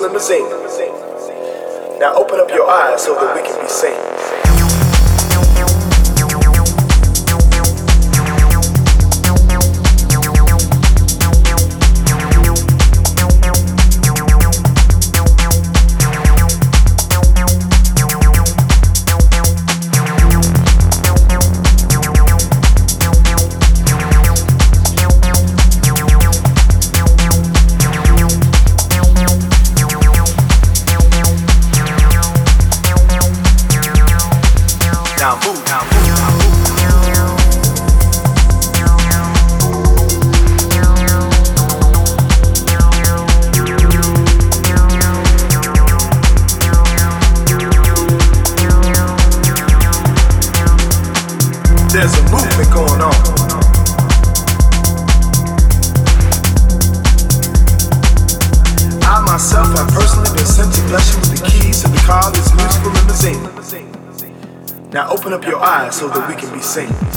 limousine. Now open up your eyes so that we can be seen. Satan.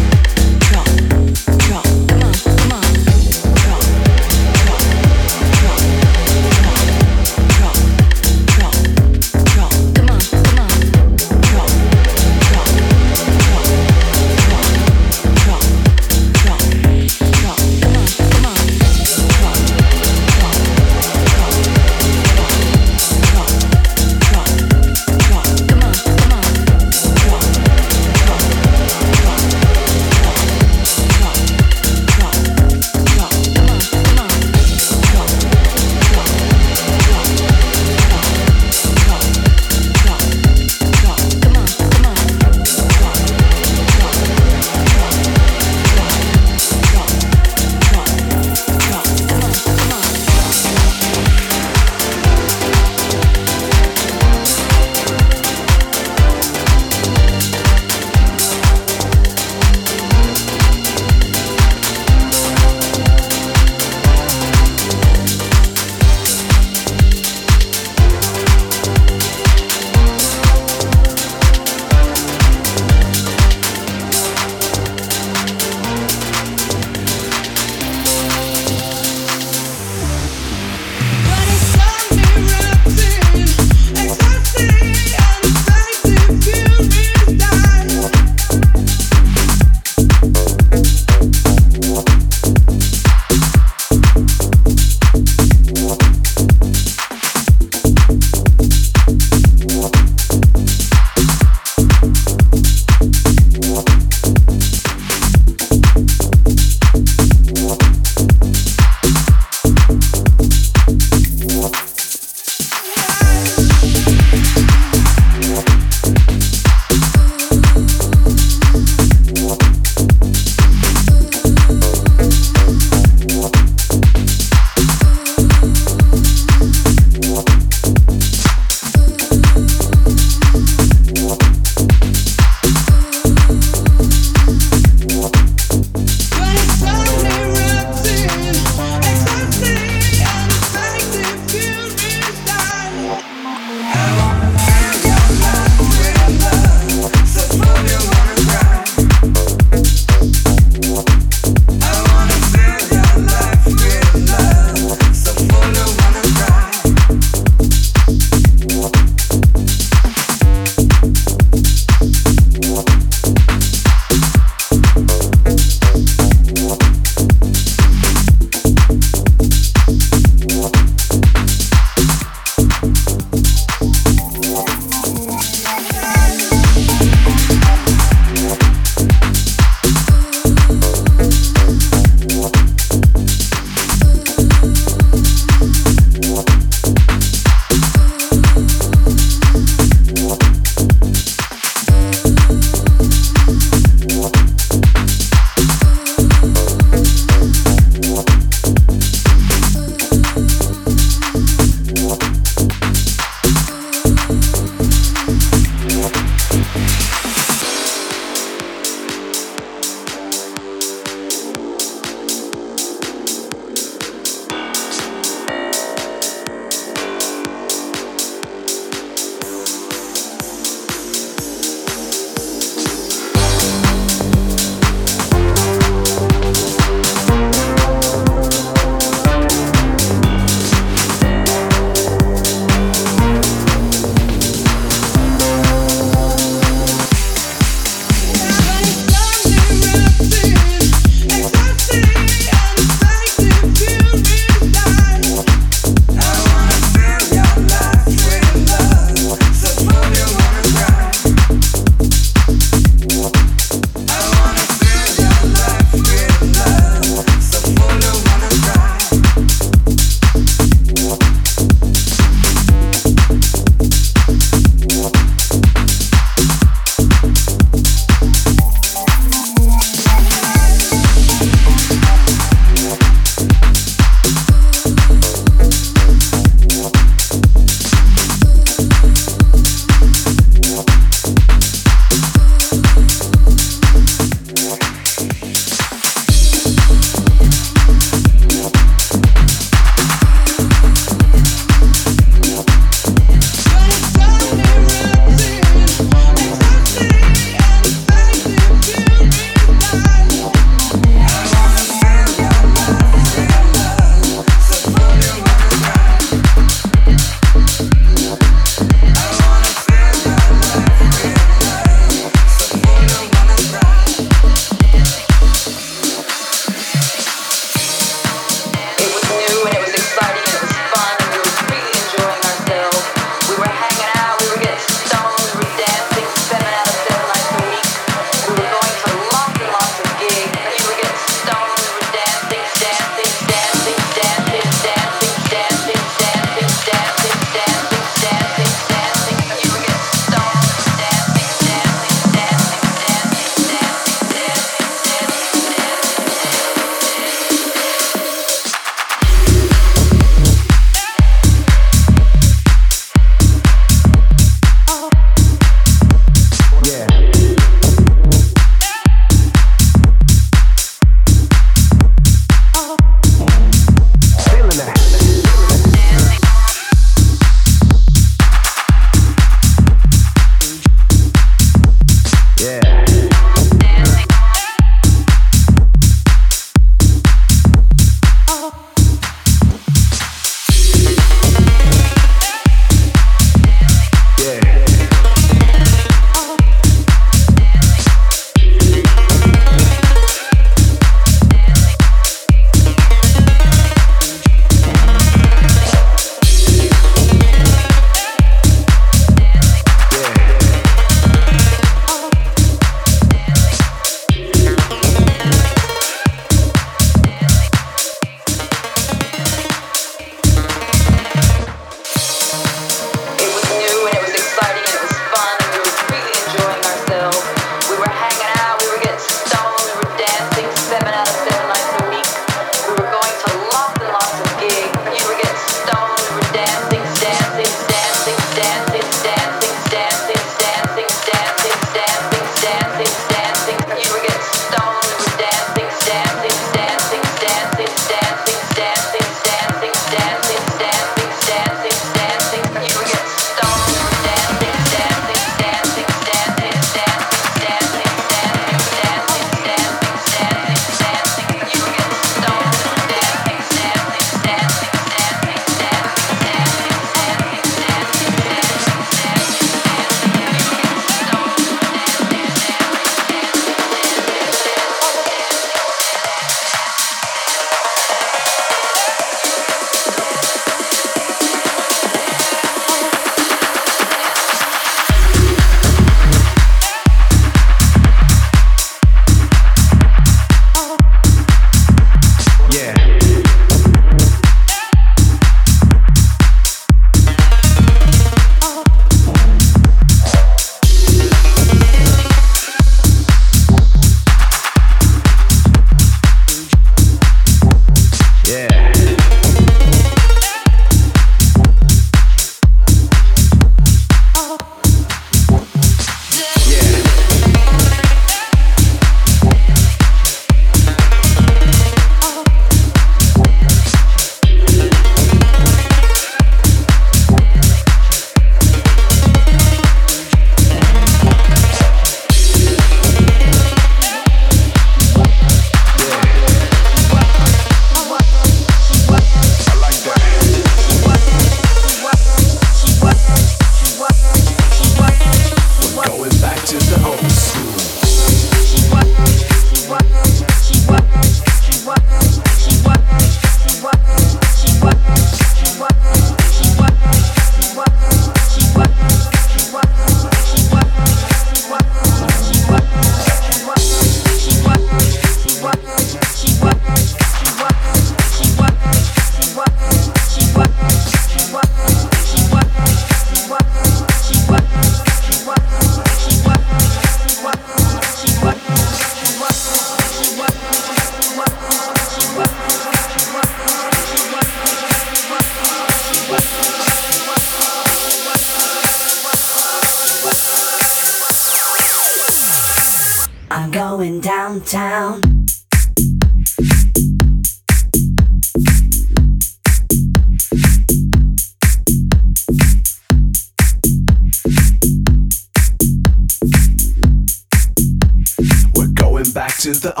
To oh, the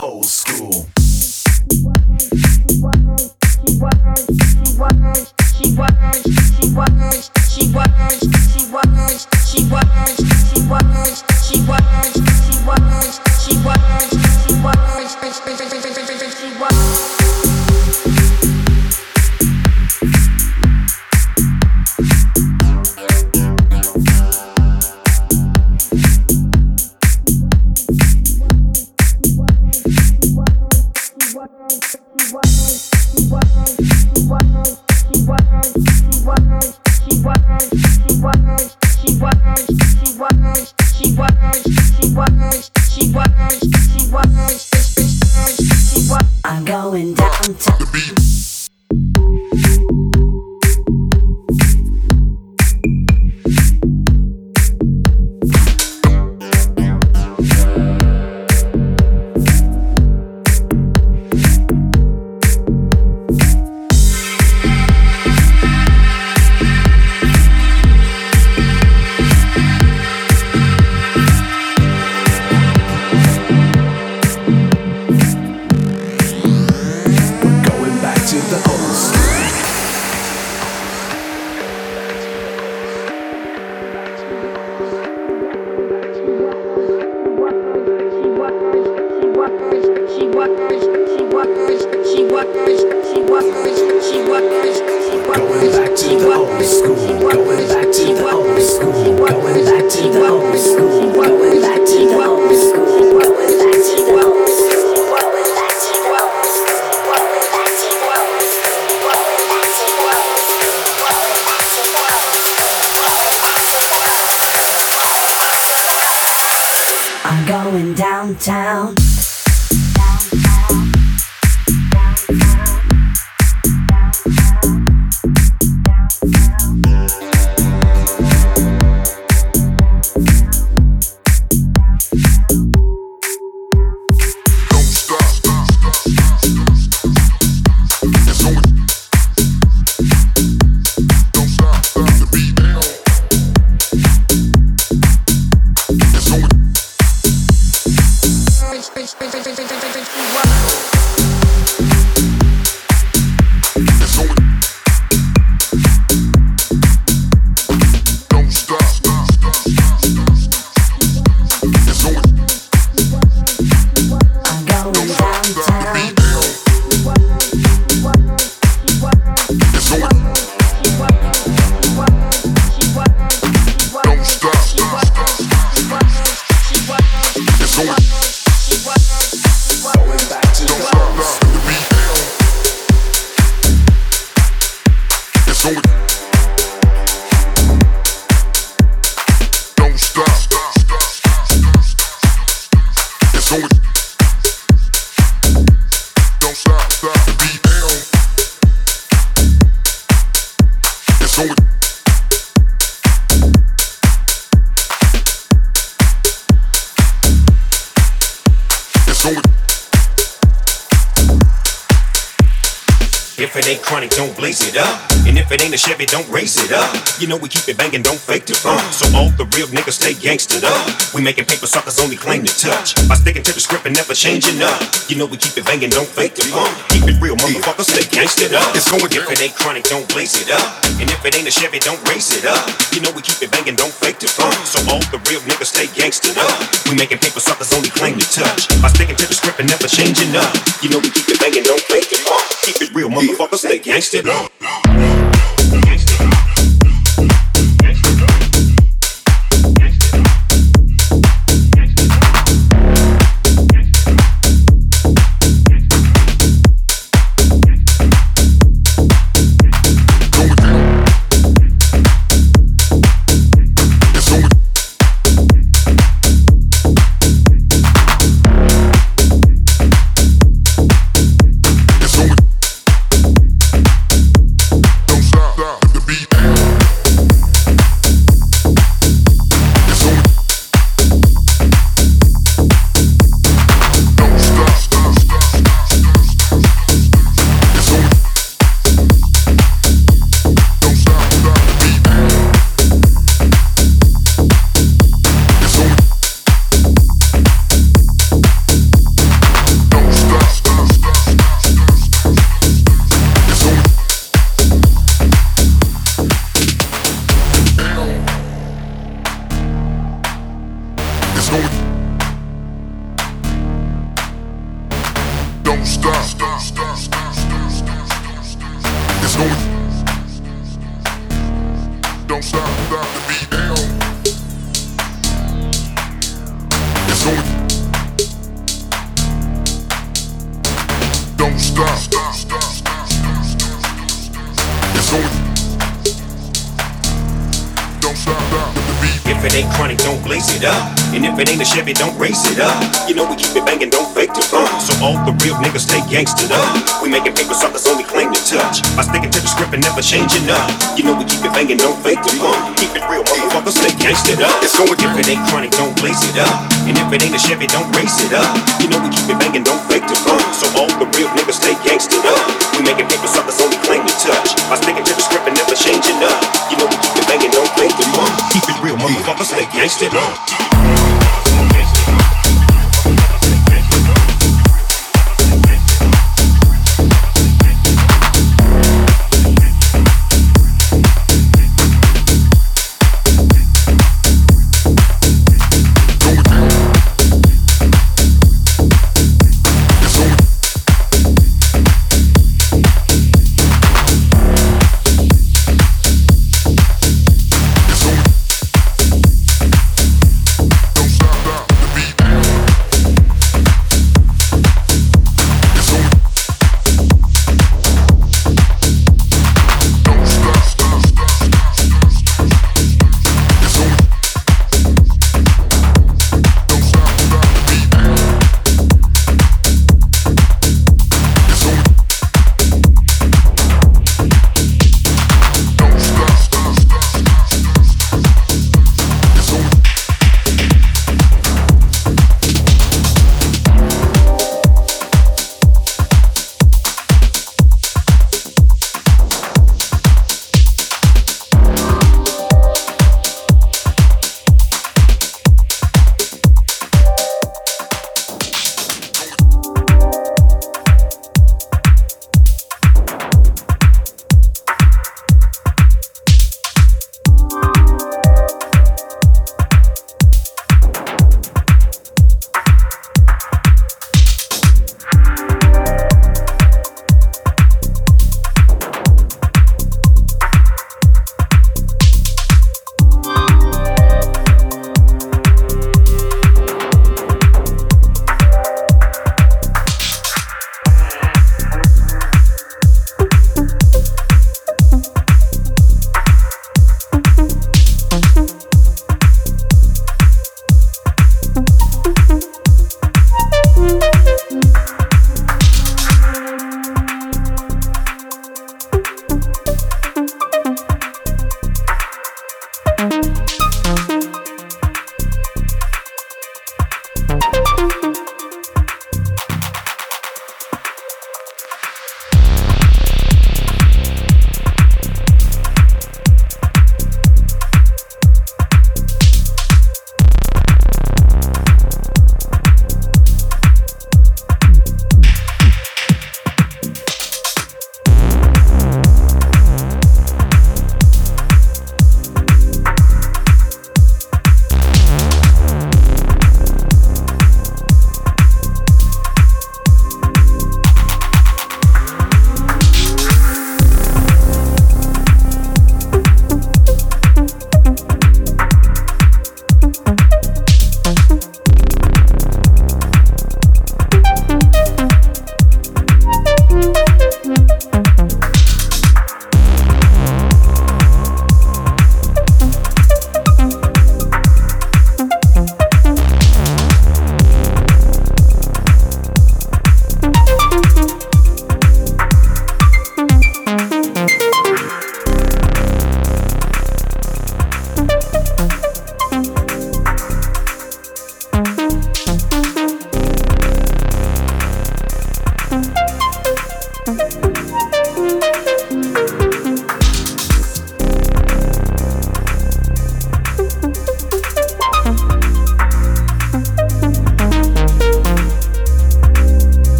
If it ain't chronic, don't blaze it up. And if it ain't a Chevy, don't race it up. You know we keep it banging, don't fake the funk. So all the real niggas stay gangstered up. We making paper suckers only claim to touch. By sticking to the script and never changing up. You know we keep it banging, don't fake the funk. Keep it real, motherfuckers stay gangstered up. It's going if it ain't chronic, don't blaze it up. And if it ain't a Chevy, don't race it up. You know we keep it banging, don't fake the funk. So all the real niggas stay gangstered up. We making paper suckers only claim to touch. By sticking to the script and never changing up. You know we keep it banging, don't fake the funk. Keep it real, motherfuckers stay gangstered up. Going